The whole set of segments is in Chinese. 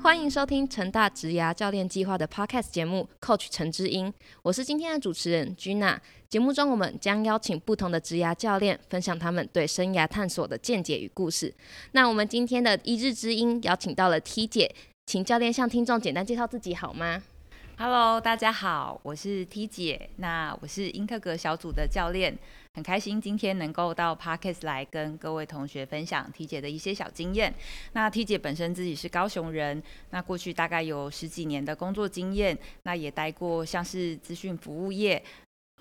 欢迎收听成大职涯教练计划的 Podcast 节目《Coach 陈之音》，我是今天的主持人 Gina。节目中，我们将邀请不同的职涯教练，分享他们对生涯探索的见解与故事。那我们今天的一日之音邀请到了 T 姐，请教练向听众简单介绍自己好吗？Hello，大家好，我是 T 姐，那我是英特格小组的教练，很开心今天能够到 Parkes 来跟各位同学分享 T 姐的一些小经验。那 T 姐本身自己是高雄人，那过去大概有十几年的工作经验，那也待过像是资讯服务业，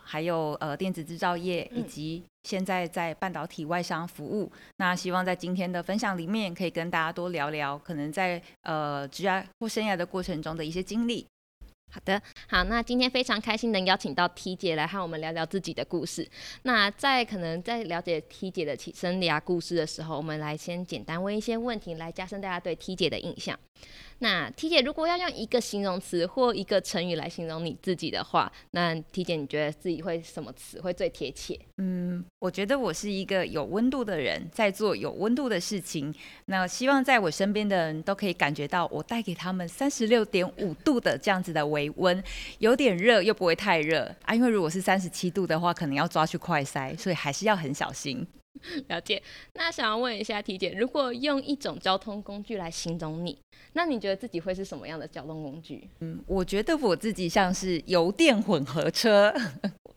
还有呃电子制造业，以及现在在半导体外商服务。那希望在今天的分享里面，可以跟大家多聊聊可能在呃职涯或生涯的过程中的一些经历。好的，好，那今天非常开心能邀请到 T 姐来和我们聊聊自己的故事。那在可能在了解 T 姐的起生涯故事的时候，我们来先简单问一些问题，来加深大家对 T 姐的印象。那 T 姐如果要用一个形容词或一个成语来形容你自己的话，那 T 姐你觉得自己会什么词会最贴切？嗯，我觉得我是一个有温度的人，在做有温度的事情。那希望在我身边的人都可以感觉到我带给他们三十六点五度的这样子的微温，有点热又不会太热啊。因为如果是三十七度的话，可能要抓去快塞，所以还是要很小心。了解。那想要问一下体姐，如果用一种交通工具来形容你，那你觉得自己会是什么样的交通工具？嗯，我觉得我自己像是油电混合车。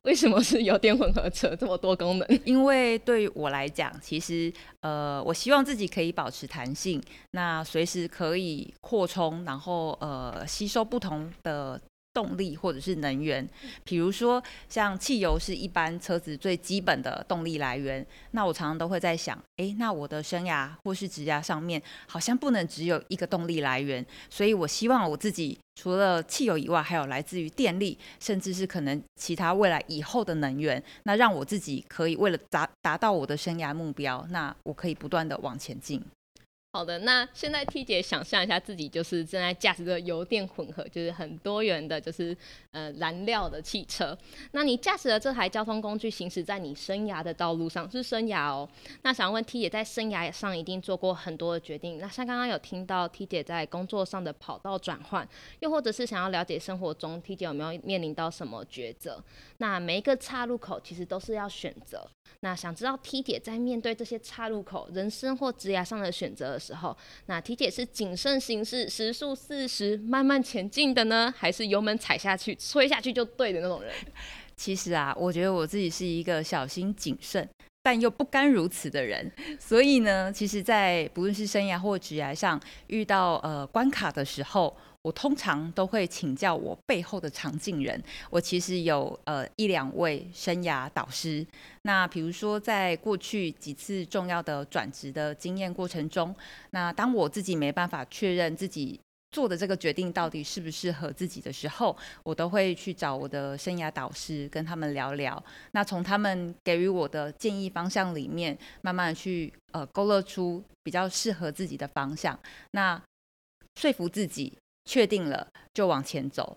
为什么是油电混合车这么多功能？因为对于我来讲，其实呃，我希望自己可以保持弹性，那随时可以扩充，然后呃，吸收不同的。动力或者是能源，比如说像汽油是一般车子最基本的动力来源。那我常常都会在想，哎，那我的生涯或是职涯上面，好像不能只有一个动力来源。所以我希望我自己除了汽油以外，还有来自于电力，甚至是可能其他未来以后的能源。那让我自己可以为了达达到我的生涯目标，那我可以不断的往前进。好的，那现在 T 姐想象一下自己就是正在驾驶着油电混合，就是很多元的，就是呃燃料的汽车。那你驾驶的这台交通工具行驶在你生涯的道路上，是生涯哦。那想问 T 姐在生涯上一定做过很多的决定。那像刚刚有听到 T 姐在工作上的跑道转换，又或者是想要了解生活中 T 姐有没有面临到什么抉择？那每一个岔路口其实都是要选择。那想知道 T 姐在面对这些岔路口、人生或职业上的选择的时候，那 T 姐是谨慎行事、时速四十慢慢前进的呢，还是油门踩下去、吹下去就对的那种人？其实啊，我觉得我自己是一个小心谨慎，但又不甘如此的人。所以呢，其实，在不论是生涯或职业上遇到呃关卡的时候，我通常都会请教我背后的常进人。我其实有呃一两位生涯导师。那比如说，在过去几次重要的转职的经验过程中，那当我自己没办法确认自己做的这个决定到底适不适合自己的时候，我都会去找我的生涯导师跟他们聊聊。那从他们给予我的建议方向里面，慢慢去呃勾勒出比较适合自己的方向。那说服自己。确定了就往前走。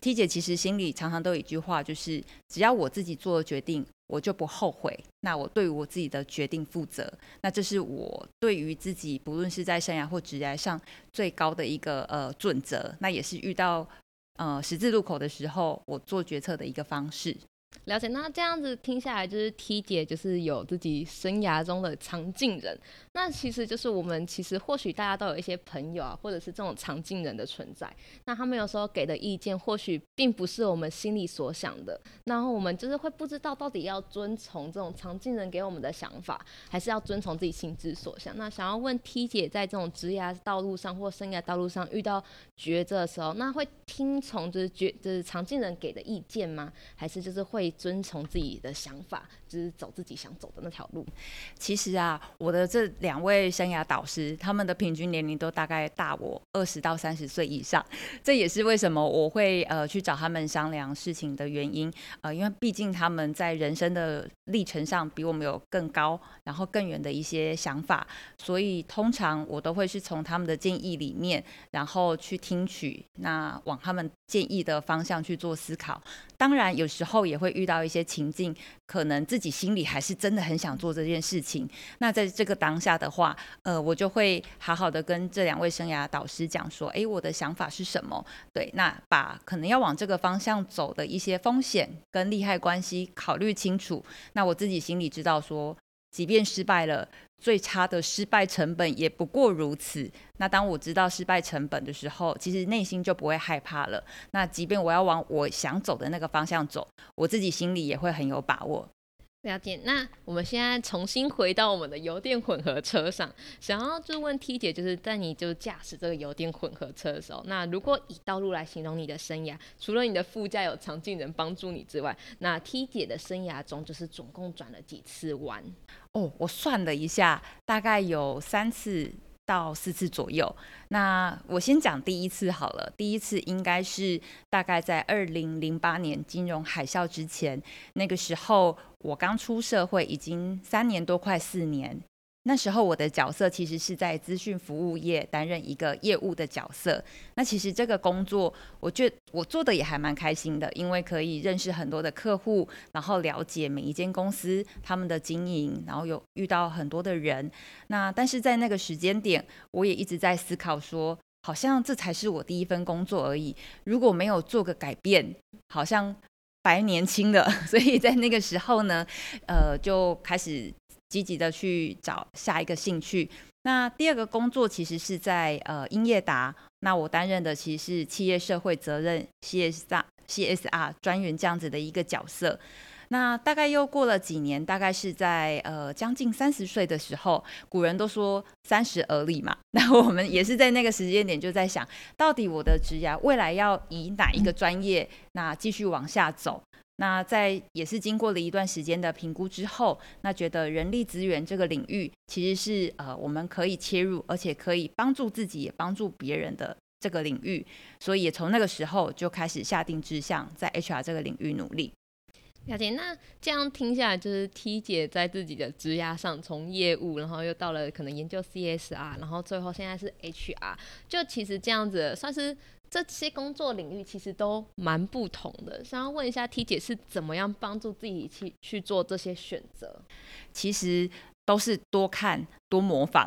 T 姐其实心里常常都有一句话，就是只要我自己做了决定，我就不后悔。那我对我自己的决定负责，那这是我对于自己不论是在生涯或职业上最高的一个呃准则。那也是遇到呃十字路口的时候，我做决策的一个方式。了解，那这样子听下来，就是 T 姐就是有自己生涯中的常进人。那其实就是我们其实或许大家都有一些朋友啊，或者是这种常进人的存在。那他们有时候给的意见，或许并不是我们心里所想的。然后我们就是会不知道到底要遵从这种常进人给我们的想法，还是要遵从自己心之所向。那想要问 T 姐，在这种职业道路上或生涯道路上遇到抉择的时候，那会听从就是决就是常进人给的意见吗？还是就是会？遵从自己的想法，就是走自己想走的那条路。其实啊，我的这两位生涯导师，他们的平均年龄都大概大我二十到三十岁以上。这也是为什么我会呃去找他们商量事情的原因。呃，因为毕竟他们在人生的历程上比我们有更高，然后更远的一些想法，所以通常我都会是从他们的建议里面，然后去听取，那往他们建议的方向去做思考。当然，有时候也会会遇到一些情境，可能自己心里还是真的很想做这件事情。那在这个当下的话，呃，我就会好好的跟这两位生涯导师讲说，哎，我的想法是什么？对，那把可能要往这个方向走的一些风险跟利害关系考虑清楚。那我自己心里知道说，即便失败了，最差的失败成本也不过如此。那当我知道失败成本的时候，其实内心就不会害怕了。那即便我要往我想走的那个方向走，我自己心里也会很有把握。了解，那我们现在重新回到我们的油电混合车上，想要就问 T 姐，就是在你就驾驶这个油电混合车的时候，那如果以道路来形容你的生涯，除了你的副驾有常进人帮助你之外，那 T 姐的生涯中就是总共转了几次弯？哦，我算了一下，大概有三次。到四次左右。那我先讲第一次好了。第一次应该是大概在二零零八年金融海啸之前，那个时候我刚出社会，已经三年多，快四年。那时候我的角色其实是在资讯服务业担任一个业务的角色。那其实这个工作，我觉我做的也还蛮开心的，因为可以认识很多的客户，然后了解每一间公司他们的经营，然后有遇到很多的人。那但是在那个时间点，我也一直在思考说，好像这才是我第一份工作而已。如果没有做个改变，好像白年轻了。所以在那个时候呢，呃，就开始。积极的去找下一个兴趣。那第二个工作其实是在呃英业达，那我担任的其实是企业社会责任 CSR CSR 专员这样子的一个角色。那大概又过了几年，大概是在呃将近三十岁的时候，古人都说三十而立嘛。那我们也是在那个时间点就在想，到底我的职业未来要以哪一个专业，那继续往下走。那在也是经过了一段时间的评估之后，那觉得人力资源这个领域其实是呃我们可以切入，而且可以帮助自己也帮助别人的这个领域，所以也从那个时候就开始下定志向在 HR 这个领域努力。了解，那这样听下来，就是 T 姐在自己的职涯上，从业务，然后又到了可能研究 CSR，然后最后现在是 HR，就其实这样子算是。这些工作领域其实都蛮不同的，想要问一下 T 姐是怎么样帮助自己去去做这些选择？其实都是多看多模仿。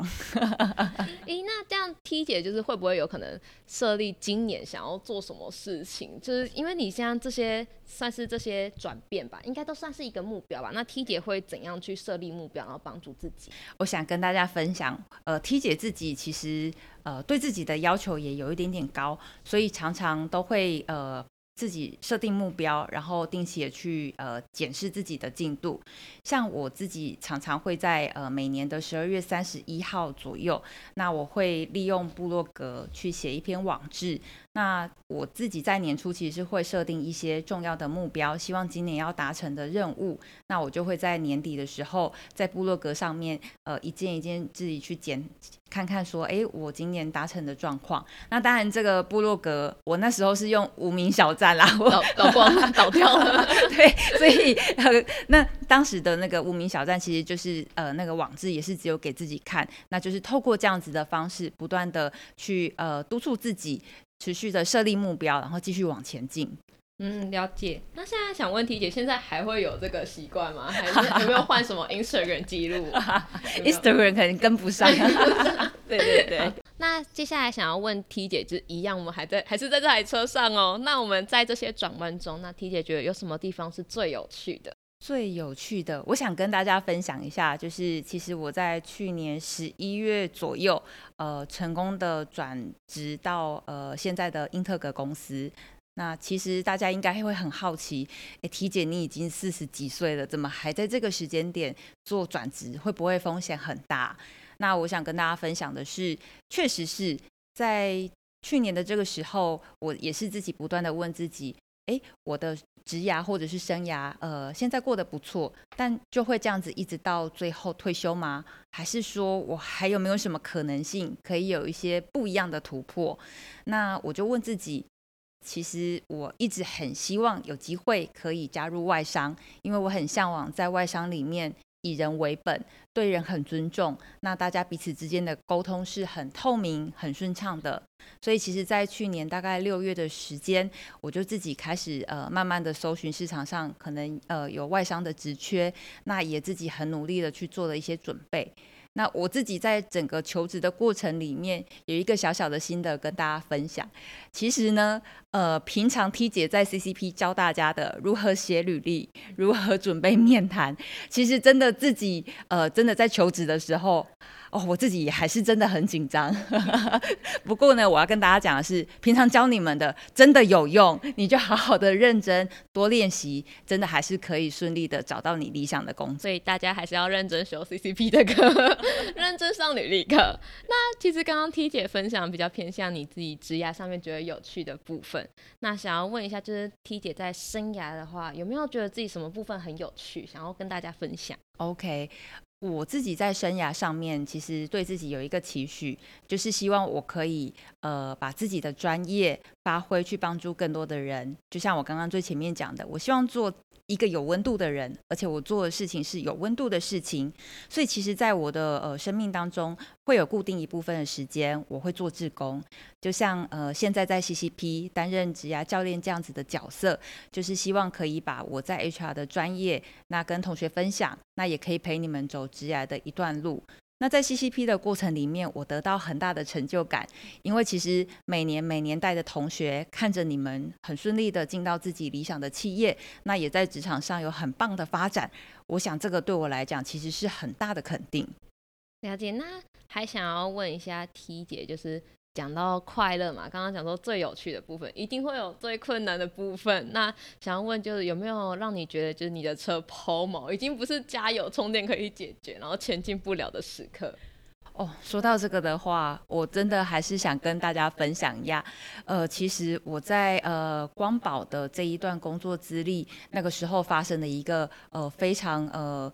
诶，那这样 T 姐就是会不会有可能设立今年想要做什么事情？就是因为你像这些算是这些转变吧，应该都算是一个目标吧。那 T 姐会怎样去设立目标，然后帮助自己？我想跟大家分享，呃，T 姐自己其实。呃，对自己的要求也有一点点高，所以常常都会呃自己设定目标，然后定期也去呃检视自己的进度。像我自己常常会在呃每年的十二月三十一号左右，那我会利用部落格去写一篇网志。那我自己在年初其实是会设定一些重要的目标，希望今年要达成的任务。那我就会在年底的时候，在部落格上面，呃，一件一件自己去检看看，说，哎，我今年达成的状况。那当然，这个部落格我那时候是用无名小站啦，老老光 倒掉了。对，所以呃，那当时的那个无名小站其实就是呃那个网志也是只有给自己看，那就是透过这样子的方式，不断的去呃督促自己。持续的设立目标，然后继续往前进。嗯，了解。那现在想问题姐，现在还会有这个习惯吗？还是有没有换什么 Instagram 记录？Instagram 可能跟不上。对对对。那接下来想要问 T 姐，就一样，我们还在还是在这台车上哦。那我们在这些转弯中，那 T 姐觉得有什么地方是最有趣的？最有趣的，我想跟大家分享一下，就是其实我在去年十一月左右，呃，成功的转职到呃现在的英特格公司。那其实大家应该会很好奇，哎体检你已经四十几岁了，怎么还在这个时间点做转职？会不会风险很大？那我想跟大家分享的是，确实是在去年的这个时候，我也是自己不断的问自己。哎，我的职涯或者是生涯，呃，现在过得不错，但就会这样子一直到最后退休吗？还是说我还有没有什么可能性可以有一些不一样的突破？那我就问自己，其实我一直很希望有机会可以加入外商，因为我很向往在外商里面。以人为本，对人很尊重，那大家彼此之间的沟通是很透明、很顺畅的。所以，其实，在去年大概六月的时间，我就自己开始呃，慢慢的搜寻市场上可能呃有外商的职缺，那也自己很努力的去做了一些准备。那我自己在整个求职的过程里面，有一个小小的心得跟大家分享。其实呢，呃，平常 T 姐在 CCP 教大家的如何写履历、如何准备面谈，其实真的自己呃，真的在求职的时候。哦，我自己还是真的很紧张。不过呢，我要跟大家讲的是，平常教你们的真的有用，你就好好的认真多练习，真的还是可以顺利的找到你理想的工作。所以大家还是要认真修 CCP 的课，认真上履历课。那其实刚刚 T 姐分享比较偏向你自己职涯上面觉得有趣的部分。那想要问一下，就是 T 姐在生涯的话，有没有觉得自己什么部分很有趣，想要跟大家分享？OK。我自己在生涯上面，其实对自己有一个期许，就是希望我可以呃把自己的专业发挥，去帮助更多的人。就像我刚刚最前面讲的，我希望做。一个有温度的人，而且我做的事情是有温度的事情，所以其实，在我的呃生命当中，会有固定一部分的时间，我会做志工。就像呃现在在 CCP 担任职涯教练这样子的角色，就是希望可以把我在 HR 的专业，那跟同学分享，那也可以陪你们走职涯的一段路。那在 CCP 的过程里面，我得到很大的成就感，因为其实每年每年带的同学看着你们很顺利的进到自己理想的企业，那也在职场上有很棒的发展，我想这个对我来讲其实是很大的肯定。了解，那还想要问一下 T 姐，就是。讲到快乐嘛，刚刚讲说最有趣的部分，一定会有最困难的部分。那想要问，就是有没有让你觉得，就是你的车抛锚，已经不是加油充电可以解决，然后前进不了的时刻？哦，说到这个的话，我真的还是想跟大家分享一下。呃，其实我在呃光宝的这一段工作资历，那个时候发生的一个呃非常呃。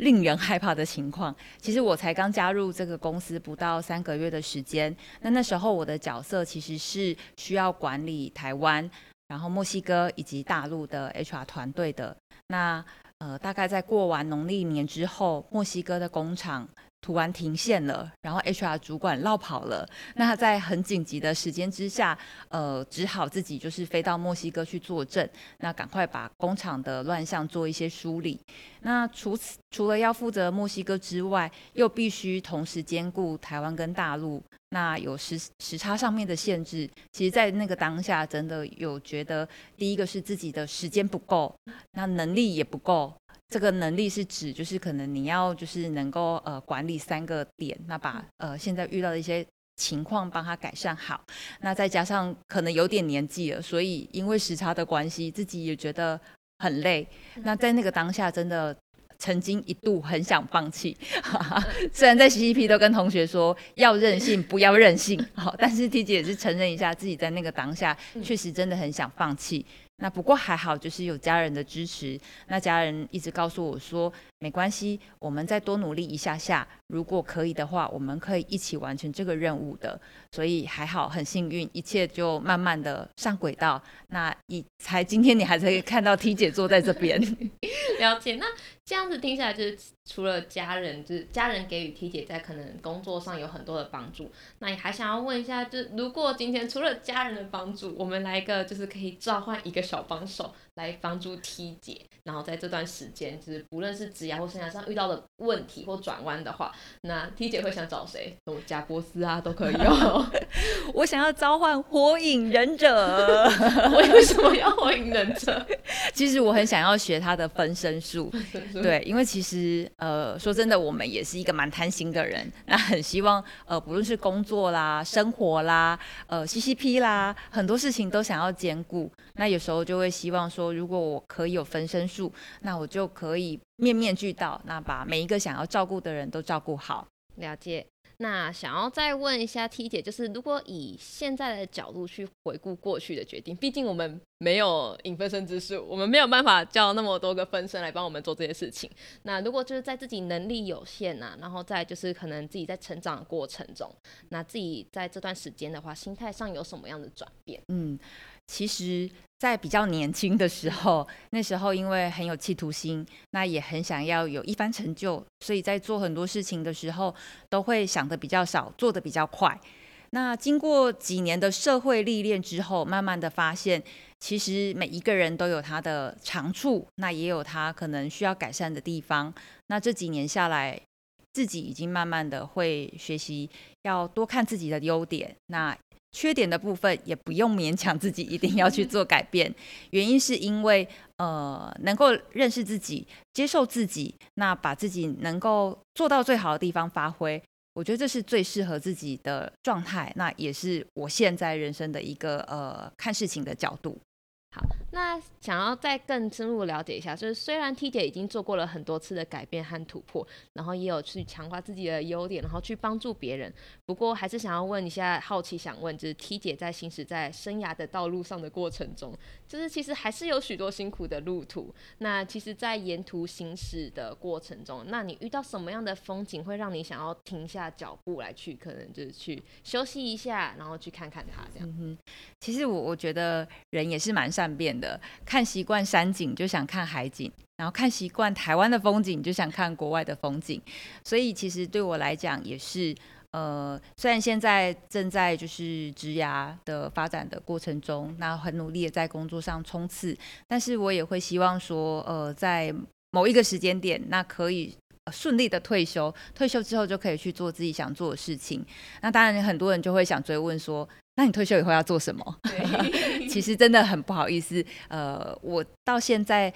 令人害怕的情况，其实我才刚加入这个公司不到三个月的时间。那那时候我的角色其实是需要管理台湾、然后墨西哥以及大陆的 HR 团队的。那呃，大概在过完农历年之后，墨西哥的工厂。突然停线了，然后 HR 主管落跑了。那他在很紧急的时间之下，呃，只好自己就是飞到墨西哥去作证，那赶快把工厂的乱象做一些梳理。那除此除了要负责墨西哥之外，又必须同时兼顾台湾跟大陆，那有时时差上面的限制。其实，在那个当下，真的有觉得，第一个是自己的时间不够，那能力也不够。这个能力是指，就是可能你要就是能够呃管理三个点，那把呃现在遇到的一些情况帮他改善好。那再加上可能有点年纪了，所以因为时差的关系，自己也觉得很累。那在那个当下，真的曾经一度很想放弃。虽然在 CCP 都跟同学说要任性，不要任性，好，但是 T 姐也是承认一下自己在那个当下确实真的很想放弃。那不过还好，就是有家人的支持。那家人一直告诉我说，没关系，我们再多努力一下下，如果可以的话，我们可以一起完成这个任务的。所以还好，很幸运，一切就慢慢的上轨道。那你才今天你还可以看到 T 姐坐在这边，了解。那这样子听起来，就是除了家人，就是家人给予 T 姐在可能工作上有很多的帮助。那你还想要问一下，就是如果今天除了家人的帮助，我们来一个就是可以召唤一个小帮手来帮助 T 姐，然后在这段时间，就是不论是职涯或生涯上遇到的问题或转弯的话，那 T 姐会想找谁？我贾波斯啊都可以哦。我想要召唤火影忍者。我为什么要火影忍者？其实我很想要学他的分身术。对，因为其实呃，说真的，我们也是一个蛮贪心的人，那很希望呃，不论是工作啦、生活啦、呃，CCP 啦，很多事情都想要兼顾。那有时候就会希望说，如果我可以有分身术，那我就可以面面俱到，那把每一个想要照顾的人都照顾好。了解。那想要再问一下 T 姐，就是如果以现在的角度去回顾过去的决定，毕竟我们没有引分身之术，我们没有办法叫那么多个分身来帮我们做这些事情。那如果就是在自己能力有限呐，然后再就是可能自己在成长的过程中，那自己在这段时间的话，心态上有什么样的转变？嗯。其实，在比较年轻的时候，那时候因为很有企图心，那也很想要有一番成就，所以在做很多事情的时候，都会想的比较少，做的比较快。那经过几年的社会历练之后，慢慢的发现，其实每一个人都有他的长处，那也有他可能需要改善的地方。那这几年下来，自己已经慢慢的会学习，要多看自己的优点，那缺点的部分也不用勉强自己一定要去做改变。原因是因为，呃，能够认识自己，接受自己，那把自己能够做到最好的地方发挥。我觉得这是最适合自己的状态，那也是我现在人生的一个呃看事情的角度。好，那想要再更深入了解一下，就是虽然 T 姐已经做过了很多次的改变和突破，然后也有去强化自己的优点，然后去帮助别人，不过还是想要问一下，好奇想问，就是 T 姐在行驶在生涯的道路上的过程中，就是其实还是有许多辛苦的路途。那其实，在沿途行驶的过程中，那你遇到什么样的风景会让你想要停下脚步来去，可能就是去休息一下，然后去看看它这样？嗯其实我我觉得人也是蛮。善变，的看习惯山景就想看海景，然后看习惯台湾的风景就想看国外的风景，所以其实对我来讲也是，呃，虽然现在正在就是职涯的发展的过程中，那很努力的在工作上冲刺，但是我也会希望说，呃，在某一个时间点，那可以顺利的退休，退休之后就可以去做自己想做的事情。那当然很多人就会想追问说。那你退休以后要做什么？其实真的很不好意思，呃，我到现在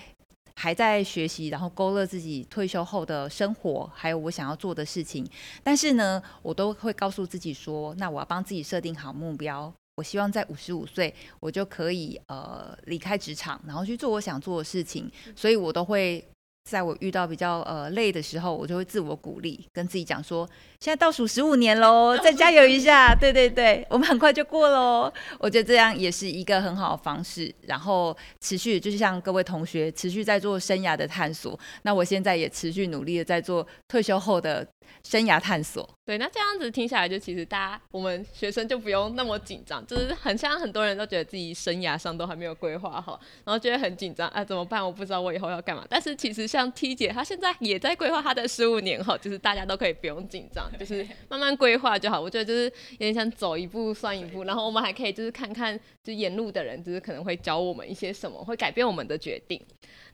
还在学习，然后勾勒自己退休后的生活，还有我想要做的事情。但是呢，我都会告诉自己说，那我要帮自己设定好目标。我希望在五十五岁，我就可以呃离开职场，然后去做我想做的事情。所以我都会。在我遇到比较呃累的时候，我就会自我鼓励，跟自己讲说：现在倒数十五年喽，再加油一下！对对对，我们很快就过喽。我觉得这样也是一个很好的方式，然后持续就是像各位同学持续在做生涯的探索。那我现在也持续努力的在做退休后的生涯探索。对，那这样子听下来，就其实大家我们学生就不用那么紧张，就是很像很多人都觉得自己生涯上都还没有规划好，然后觉得很紧张，啊怎么办？我不知道我以后要干嘛。但是其实。像 T 姐，她现在也在规划她的十五年后，就是大家都可以不用紧张，就是 慢慢规划就好。我觉得就是有点像走一步算一步，然后我们还可以就是看看，就沿路的人，就是可能会教我们一些什么，会改变我们的决定。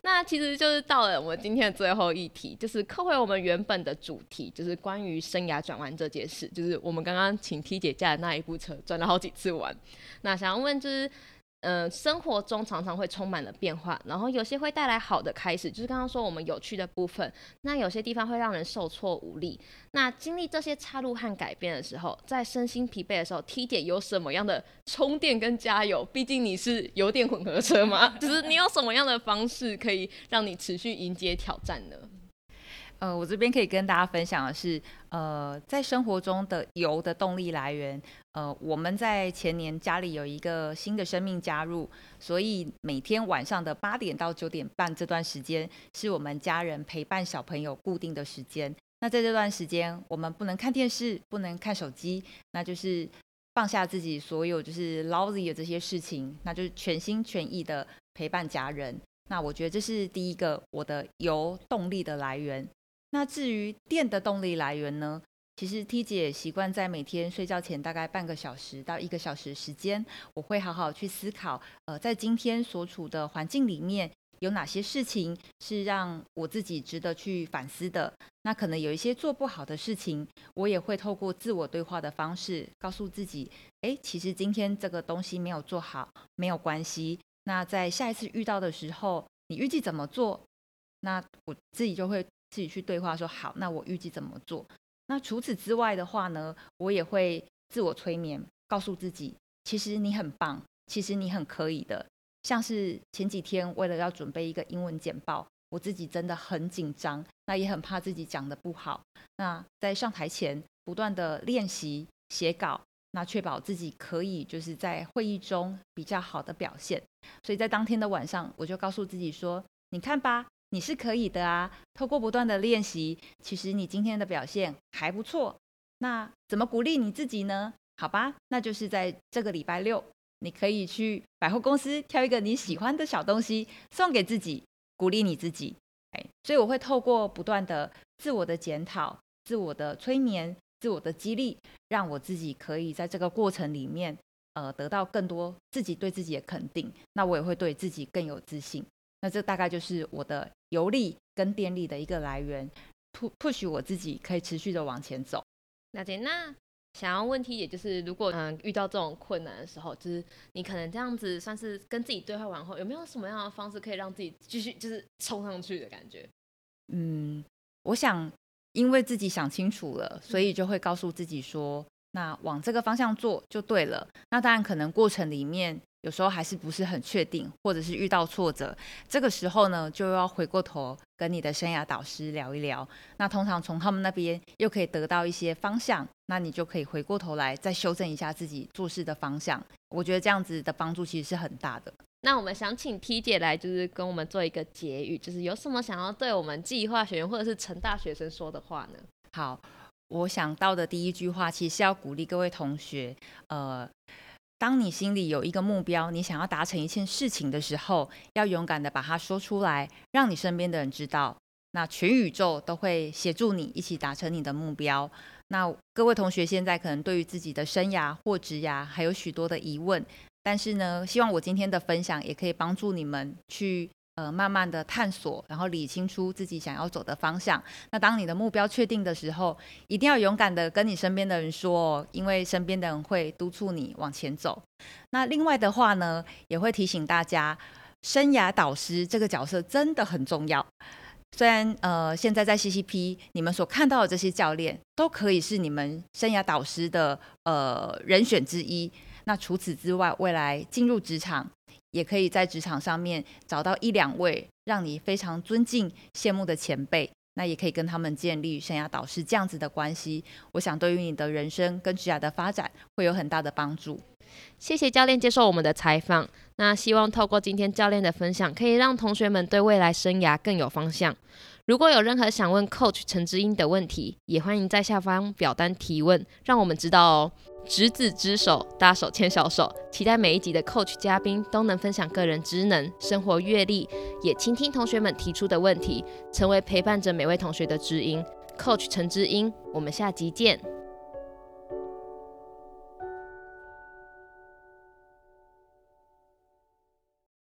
那其实就是到了我们今天的最后一题，就是扣回我们原本的主题，就是关于生涯转弯这件事。就是我们刚刚请 T 姐驾的那一部车转了好几次弯，那想要问就是。嗯，生活中常常会充满了变化，然后有些会带来好的开始，就是刚刚说我们有趣的部分。那有些地方会让人受挫无力。那经历这些插入和改变的时候，在身心疲惫的时候，T 姐有什么样的充电跟加油？毕竟你是油电混合车嘛，就是你有什么样的方式可以让你持续迎接挑战呢？呃，我这边可以跟大家分享的是，呃，在生活中的油的动力来源，呃，我们在前年家里有一个新的生命加入，所以每天晚上的八点到九点半这段时间，是我们家人陪伴小朋友固定的时间。那在这段时间，我们不能看电视，不能看手机，那就是放下自己所有就是 lousy 的这些事情，那就是全心全意的陪伴家人。那我觉得这是第一个我的油动力的来源。那至于电的动力来源呢？其实 T 姐习惯在每天睡觉前大概半个小时到一个小时时间，我会好好去思考，呃，在今天所处的环境里面有哪些事情是让我自己值得去反思的。那可能有一些做不好的事情，我也会透过自我对话的方式告诉自己，哎，其实今天这个东西没有做好，没有关系。那在下一次遇到的时候，你预计怎么做？那我自己就会。自己去对话说好，那我预计怎么做？那除此之外的话呢，我也会自我催眠，告诉自己，其实你很棒，其实你很可以的。像是前几天为了要准备一个英文简报，我自己真的很紧张，那也很怕自己讲的不好。那在上台前不断的练习写稿，那确保自己可以就是在会议中比较好的表现。所以在当天的晚上，我就告诉自己说，你看吧。你是可以的啊！透过不断的练习，其实你今天的表现还不错。那怎么鼓励你自己呢？好吧，那就是在这个礼拜六，你可以去百货公司挑一个你喜欢的小东西送给自己，鼓励你自己。哎，所以我会透过不断的自我的检讨、自我的催眠、自我的激励，让我自己可以在这个过程里面，呃，得到更多自己对自己的肯定。那我也会对自己更有自信。那这大概就是我的游力跟电力的一个来源，push push 我自己可以持续的往前走。那姐，那想要问题，也就是如果嗯遇到这种困难的时候，就是你可能这样子算是跟自己对话完后，有没有什么样的方式可以让自己继续就是冲上去的感觉？嗯，我想因为自己想清楚了，所以就会告诉自己说，那往这个方向做就对了。那当然可能过程里面。有时候还是不是很确定，或者是遇到挫折，这个时候呢，就要回过头跟你的生涯导师聊一聊。那通常从他们那边又可以得到一些方向，那你就可以回过头来再修正一下自己做事的方向。我觉得这样子的帮助其实是很大的。那我们想请 T 姐来，就是跟我们做一个结语，就是有什么想要对我们计划学员或者是成大学生说的话呢？好，我想到的第一句话，其实是要鼓励各位同学，呃。当你心里有一个目标，你想要达成一件事情的时候，要勇敢的把它说出来，让你身边的人知道。那全宇宙都会协助你一起达成你的目标。那各位同学现在可能对于自己的生涯或职涯还有许多的疑问，但是呢，希望我今天的分享也可以帮助你们去。呃，慢慢的探索，然后理清楚自己想要走的方向。那当你的目标确定的时候，一定要勇敢的跟你身边的人说，因为身边的人会督促你往前走。那另外的话呢，也会提醒大家，生涯导师这个角色真的很重要。虽然呃，现在在 CCP，你们所看到的这些教练都可以是你们生涯导师的呃人选之一。那除此之外，未来进入职场。也可以在职场上面找到一两位让你非常尊敬、羡慕的前辈，那也可以跟他们建立生涯导师这样子的关系。我想对于你的人生跟职业的发展会有很大的帮助。谢谢教练接受我们的采访。那希望透过今天教练的分享，可以让同学们对未来生涯更有方向。如果有任何想问 Coach 陈之英的问题，也欢迎在下方表单提问，让我们知道哦。执子之手，大手牵小手，期待每一集的 Coach 嘉宾都能分享个人职能、生活阅历，也倾听同学们提出的问题，成为陪伴着每位同学的知音。Coach 陈知音，我们下集见。